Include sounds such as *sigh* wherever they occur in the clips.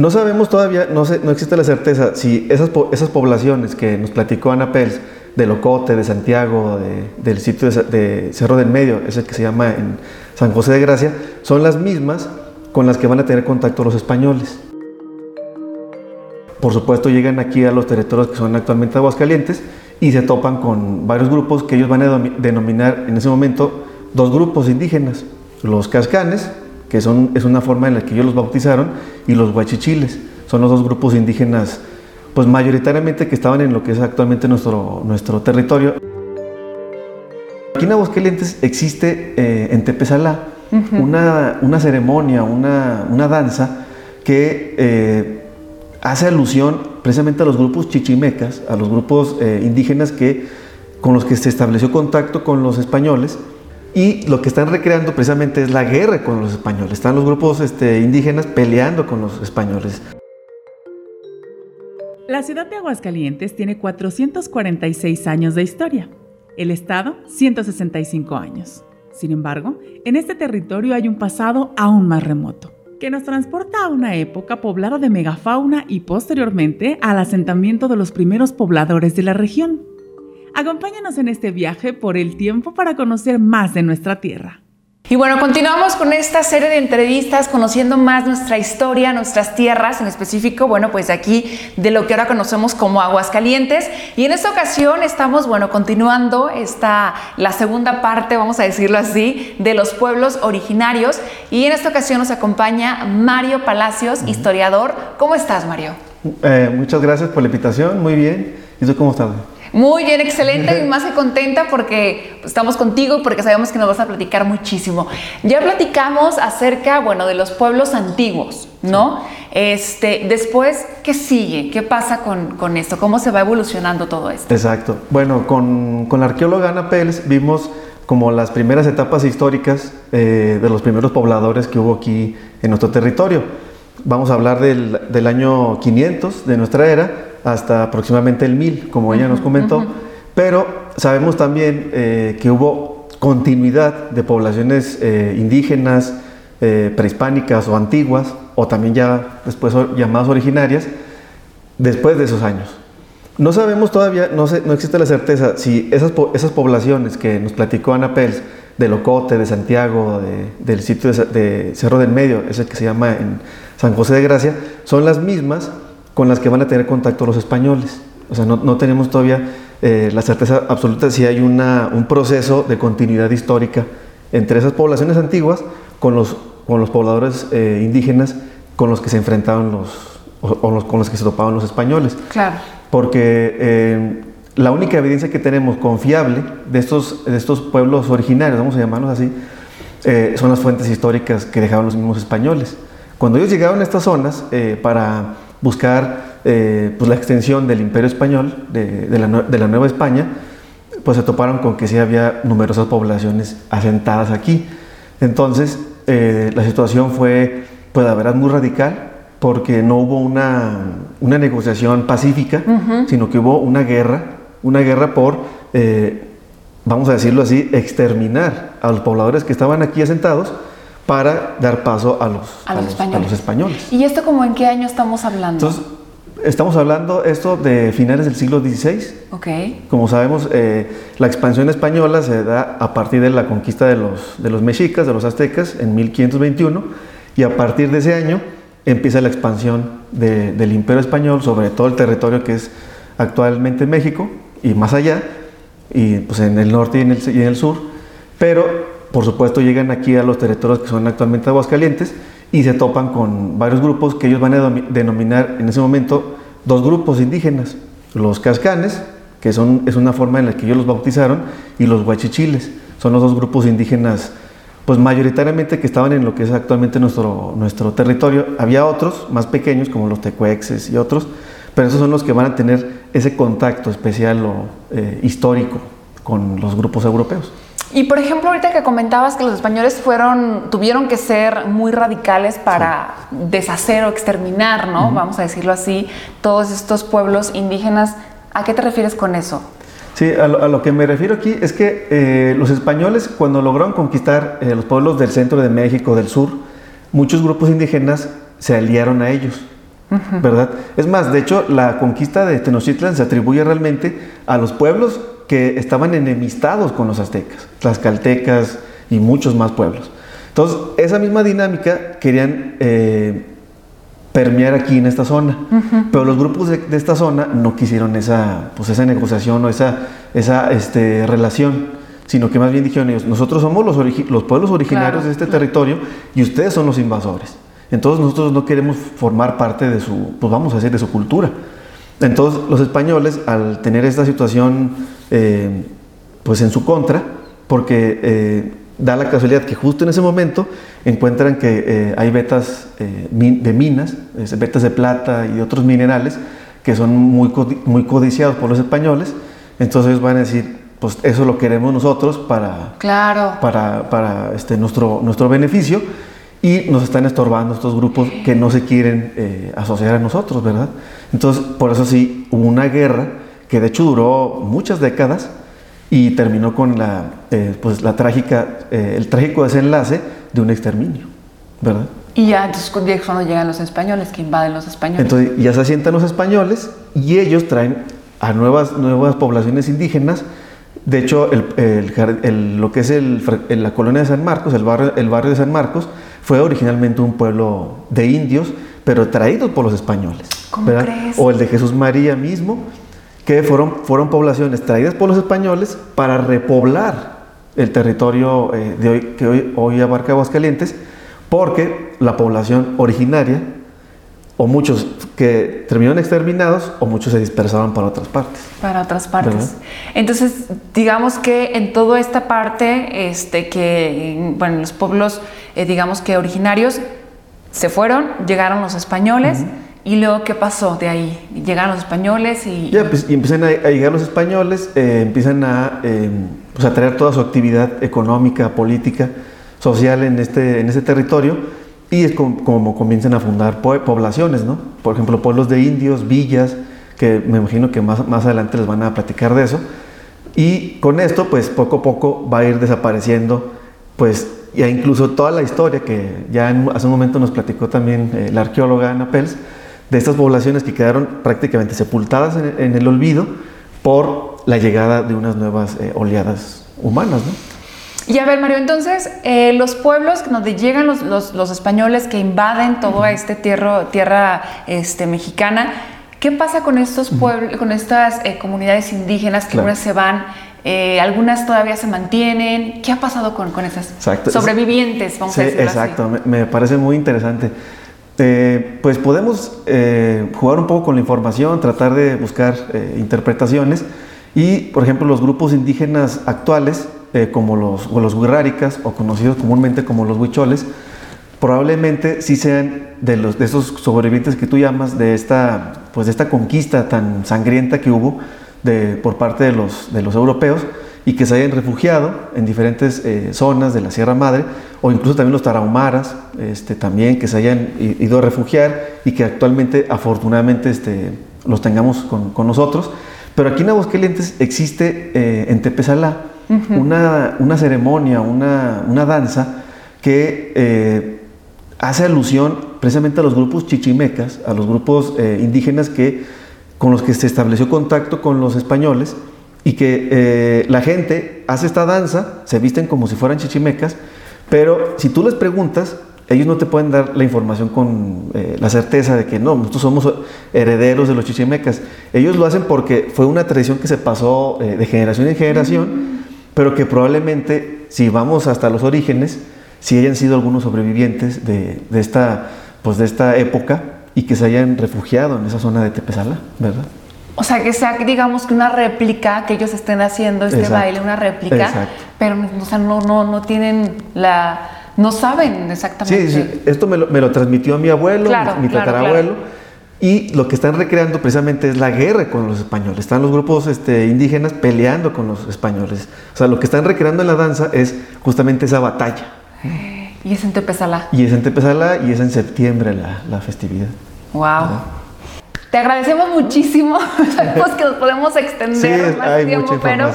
No sabemos todavía, no, existe la certeza si esas, poblaciones que nos platicó Ana Pels, de Locote, de Santiago, del sitio de, Cerro del Medio, ese que se llama en San José de Gracia, son las mismas con las que van a tener contacto los españoles. Por supuesto, llegan aquí a los territorios que son actualmente Aguascalientes y se topan con varios grupos que ellos van a denominar en ese momento dos grupos indígenas, los cascanes, que son, es una forma en la que ellos los bautizaron, y los huachichiles, son los dos grupos indígenas, pues mayoritariamente que estaban en lo que es actualmente nuestro, nuestro territorio. Aquí en Aguascalientes existe eh, en Tepezalá una, una, ceremonia, una, una danza que eh, hace alusión precisamente a los grupos chichimecas, a los grupos eh, indígenas que, con los que se estableció contacto con los españoles y lo que están recreando precisamente es la guerra con los españoles. Están los grupos este, indígenas peleando con los españoles. La ciudad de Aguascalientes tiene 446 años de historia, el estado 165 años. Sin embargo, en este territorio hay un pasado aún más remoto, que nos transporta a una época poblada de megafauna y posteriormente al asentamiento de los primeros pobladores de la región. Acompáñanos en este viaje por el tiempo para conocer más de nuestra tierra. Y bueno, continuamos con esta serie de entrevistas, conociendo más nuestra historia, nuestras tierras, en específico, bueno, pues aquí de lo que ahora conocemos como Aguascalientes. Y en esta ocasión estamos, bueno, continuando esta, la segunda parte, vamos a decirlo así, de los pueblos originarios. Y en esta ocasión nos acompaña Mario Palacios, historiador. ¿Cómo estás, Mario? Eh, muchas gracias por la invitación, muy bien. ¿Y tú cómo estás? Muy bien, excelente y más que contenta porque estamos contigo porque sabemos que nos vas a platicar muchísimo. Ya platicamos acerca, bueno, de los pueblos antiguos, ¿no? Este, después, ¿qué sigue? ¿Qué pasa con, esto? ¿Cómo se va evolucionando todo esto? Exacto. Bueno, con, la arqueóloga Ana Pels vimos como las primeras etapas históricas eh, de los primeros pobladores que hubo aquí en nuestro territorio. Vamos a hablar del, del año 500 de nuestra era hasta aproximadamente el 1000, como ella nos comentó, pero sabemos también eh, que hubo continuidad de poblaciones eh, indígenas, eh, prehispánicas o antiguas, o también ya después llamadas originarias, después de esos años. No sabemos todavía, no, no existe la certeza si esas, esas poblaciones que nos platicó Ana Pels, de Locote, de Santiago, del sitio de, de Cerro del Medio, ese que se llama en San José de Gracia, son las mismas con las que van a tener contacto los españoles. O sea, no, no tenemos todavía eh, la certeza absoluta si hay una, un proceso de continuidad histórica entre esas poblaciones antiguas con los, con los pobladores eh, indígenas con los que se enfrentaban los, o, los, con los que se topaban los españoles. Claro. Porque eh, la única evidencia que tenemos confiable de estos, de estos pueblos originarios, vamos a llamarlos así, son las fuentes históricas que dejaban los mismos españoles. Cuando ellos llegaron a estas zonas para buscar eh, pues la extensión del imperio español, de, la, Nueva España, pues se toparon con que sí había numerosas poblaciones asentadas aquí. Entonces, eh, la situación fue, pues la verdad, muy radical, porque no hubo una, negociación pacífica, sino que hubo una guerra, una guerra por, eh, vamos a decirlo así, exterminar a los pobladores que estaban aquí asentados, para dar paso a los, a los, españoles. ¿Y esto como en qué año estamos hablando? Entonces, estamos hablando esto de finales del siglo XVI. Ok. Como sabemos, eh, la expansión española se da a partir de la conquista de los, de los mexicas, de los aztecas, en 1521, y a partir de ese año empieza la expansión del imperio español sobre todo el territorio que es actualmente México y más allá, y pues en el norte y en el, y en el sur, pero por supuesto llegan aquí a los territorios que son actualmente Aguascalientes y se topan con varios grupos que ellos van a denominar en ese momento dos grupos indígenas, los cascanes, que son, es una forma en la que ellos los bautizaron, y los huachichiles, son los dos grupos indígenas pues mayoritariamente que estaban en lo que es actualmente nuestro, nuestro territorio. Había otros más pequeños como los tecuexes y otros, pero esos son los que van a tener ese contacto especial o eh, histórico con los grupos europeos. Y por ejemplo, ahorita que comentabas que los españoles fueron, tuvieron que ser muy radicales para deshacer o exterminar, ¿no? Vamos a decirlo así, todos estos pueblos indígenas. ¿A qué te refieres con eso? Sí, a lo, que me refiero aquí es que eh, los españoles cuando lograron conquistar eh, los pueblos del centro de México, del sur, muchos grupos indígenas se aliaron a ellos. ¿verdad? Es más, de hecho, la conquista de Tenochtitlan se atribuye realmente a los pueblos que estaban enemistados con los aztecas, las caltecas y muchos más pueblos. Entonces, esa misma dinámica querían eh, permear aquí en esta zona, pero los grupos de, esta zona no quisieron esa, pues esa negociación o esa, esa este, relación sino que más bien dijeron ellos, nosotros somos los, los pueblos originarios de este territorio y ustedes son los invasores. Entonces nosotros no queremos formar parte de su, pues vamos a decir, de su cultura. Entonces los españoles, al tener esta situación eh, pues en su contra, porque eh, da la casualidad que justo en ese momento encuentran que eh, hay vetas de minas, vetas de plata y otros minerales que son muy, muy codiciados por los españoles, entonces ellos van a decir, pues eso lo queremos nosotros para, claro. para, para este, nuestro, nuestro beneficio y nos están estorbando estos grupos que no se quieren eh, asociar a nosotros, ¿verdad? Entonces, por eso sí, hubo una guerra que de hecho duró muchas décadas y terminó con la, eh, pues, la trágica, eh, el trágico desenlace de un exterminio, ¿verdad? Y ya, entonces cuando llegan los españoles, que invaden los españoles. Entonces ya se asientan los españoles y ellos traen a nuevas, nuevas poblaciones indígenas de hecho, lo que es la colonia de San Marcos, el barrio, el barrio de San Marcos, fue originalmente un pueblo de indios, pero traídos por los españoles. O el de Jesús María mismo, que fueron, fueron poblaciones traídas por los españoles para repoblar el territorio eh, de hoy, que hoy, hoy abarca Aguascalientes, porque la población originaria o muchos que terminaron exterminados o muchos se dispersaron para otras partes. Para otras partes. Entonces, digamos que en toda esta parte, este, que, bueno, los pueblos, eh, digamos que originarios, se fueron, llegaron los españoles. ¿Y luego qué pasó de ahí? Llegaron los españoles y... Ya, pues, y empiezan a, llegar los españoles, eh, empiezan a, em, pues, a traer toda su actividad económica, política, social en este, en este territorio y es como, comienzan a fundar poblaciones, ¿no? Por ejemplo, pueblos de indios, villas, que me imagino que más, más adelante les van a platicar de eso. Y con esto, pues poco a poco va a ir desapareciendo, pues ya incluso toda la historia que ya hace un momento nos platicó también eh, la arqueóloga Ana Pels, de estas poblaciones que quedaron prácticamente sepultadas en, el olvido por la llegada de unas nuevas eh, oleadas humanas, ¿no? Y a ver, Mario, entonces, eh, los pueblos donde llegan los, los, españoles que invaden toda esta tierra, tierra este, mexicana, ¿qué pasa con estos pueblos, con estas eh, comunidades indígenas que ahora se van? Eh, algunas todavía se mantienen. ¿Qué ha pasado con, con esas sobrevivientes? Vamos a decirlo exacto, Me, me, parece muy interesante. pues podemos jugar un poco con la información, tratar de buscar interpretaciones y, por ejemplo, los grupos indígenas actuales eh, como los, los o conocidos comúnmente como los huicholes, probablemente sí sean de, los, de esos sobrevivientes que tú llamas de esta, pues de esta conquista tan sangrienta que hubo de, por parte de los, de los europeos y que se hayan refugiado en diferentes eh, zonas de la Sierra Madre, o incluso también los tarahumaras, este, también que se hayan ido a refugiar y que actualmente afortunadamente este, los tengamos con, con nosotros. Pero aquí en Aguascalientes existe eh, en Tepesalá una, ceremonia, una, danza que eh, hace alusión precisamente a los grupos chichimecas, a los grupos eh, indígenas que, con los que se estableció contacto con los españoles y que eh, la gente hace esta danza, se visten como si fueran chichimecas, pero si tú les preguntas, ellos no te pueden dar la información con la certeza de que no, nosotros somos herederos de los chichimecas. Ellos lo hacen porque fue una tradición que se pasó de generación en generación pero que probablemente, si vamos hasta los orígenes, si hayan sido algunos sobrevivientes de, esta, pues de esta época y que se hayan refugiado en esa zona de Tepezala, ¿verdad? O sea, que sea, digamos, que una réplica, que ellos estén haciendo este baile, una réplica, pero o sea, no, no, no tienen la... no saben exactamente. Sí, sí. esto me lo, me lo transmitió mi abuelo, mi, tatarabuelo y lo que están recreando precisamente es la guerra con los españoles. Están los grupos este, indígenas peleando con los españoles. O sea, lo que están recreando en la danza es justamente esa batalla. Y es en Tepezalá. Y es en Tepezalá y es en septiembre la, festividad. ¡Wow! Te agradecemos muchísimo. *laughs* Sabemos que nos podemos extender más tiempo, pero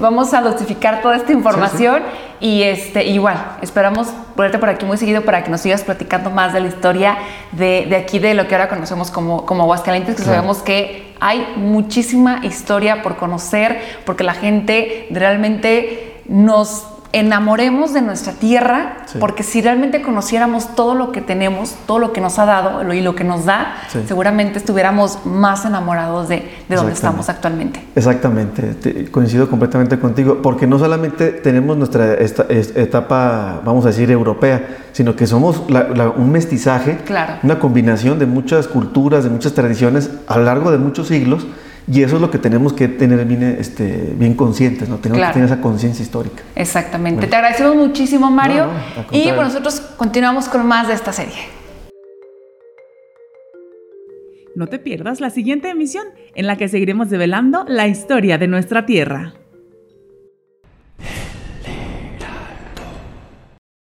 vamos a dosificar toda esta información. Y este, igual, esperamos verte por aquí muy seguido para que nos sigas platicando más de la historia de, de aquí, de lo que ahora conocemos como, como Aguascalientes, que sabemos que hay muchísima historia por conocer, porque la gente realmente nos enamoremos de nuestra tierra, porque si realmente conociéramos todo lo que tenemos, todo lo que nos ha dado y lo que nos da, seguramente estuviéramos más enamorados de, donde estamos actualmente. Exactamente, coincido completamente contigo, porque no solamente tenemos nuestra etapa, vamos a decir, europea, sino que somos un mestizaje, una combinación de muchas culturas, de muchas tradiciones a lo largo de muchos siglos y eso es lo que tenemos que tener bien, este, bien conscientes, ¿no? Tenemos que tener esa conciencia histórica. Exactamente. Te agradecemos muchísimo, Mario. y bueno, nosotros continuamos con más de esta serie. No te pierdas la siguiente emisión en la que seguiremos develando la historia de nuestra tierra.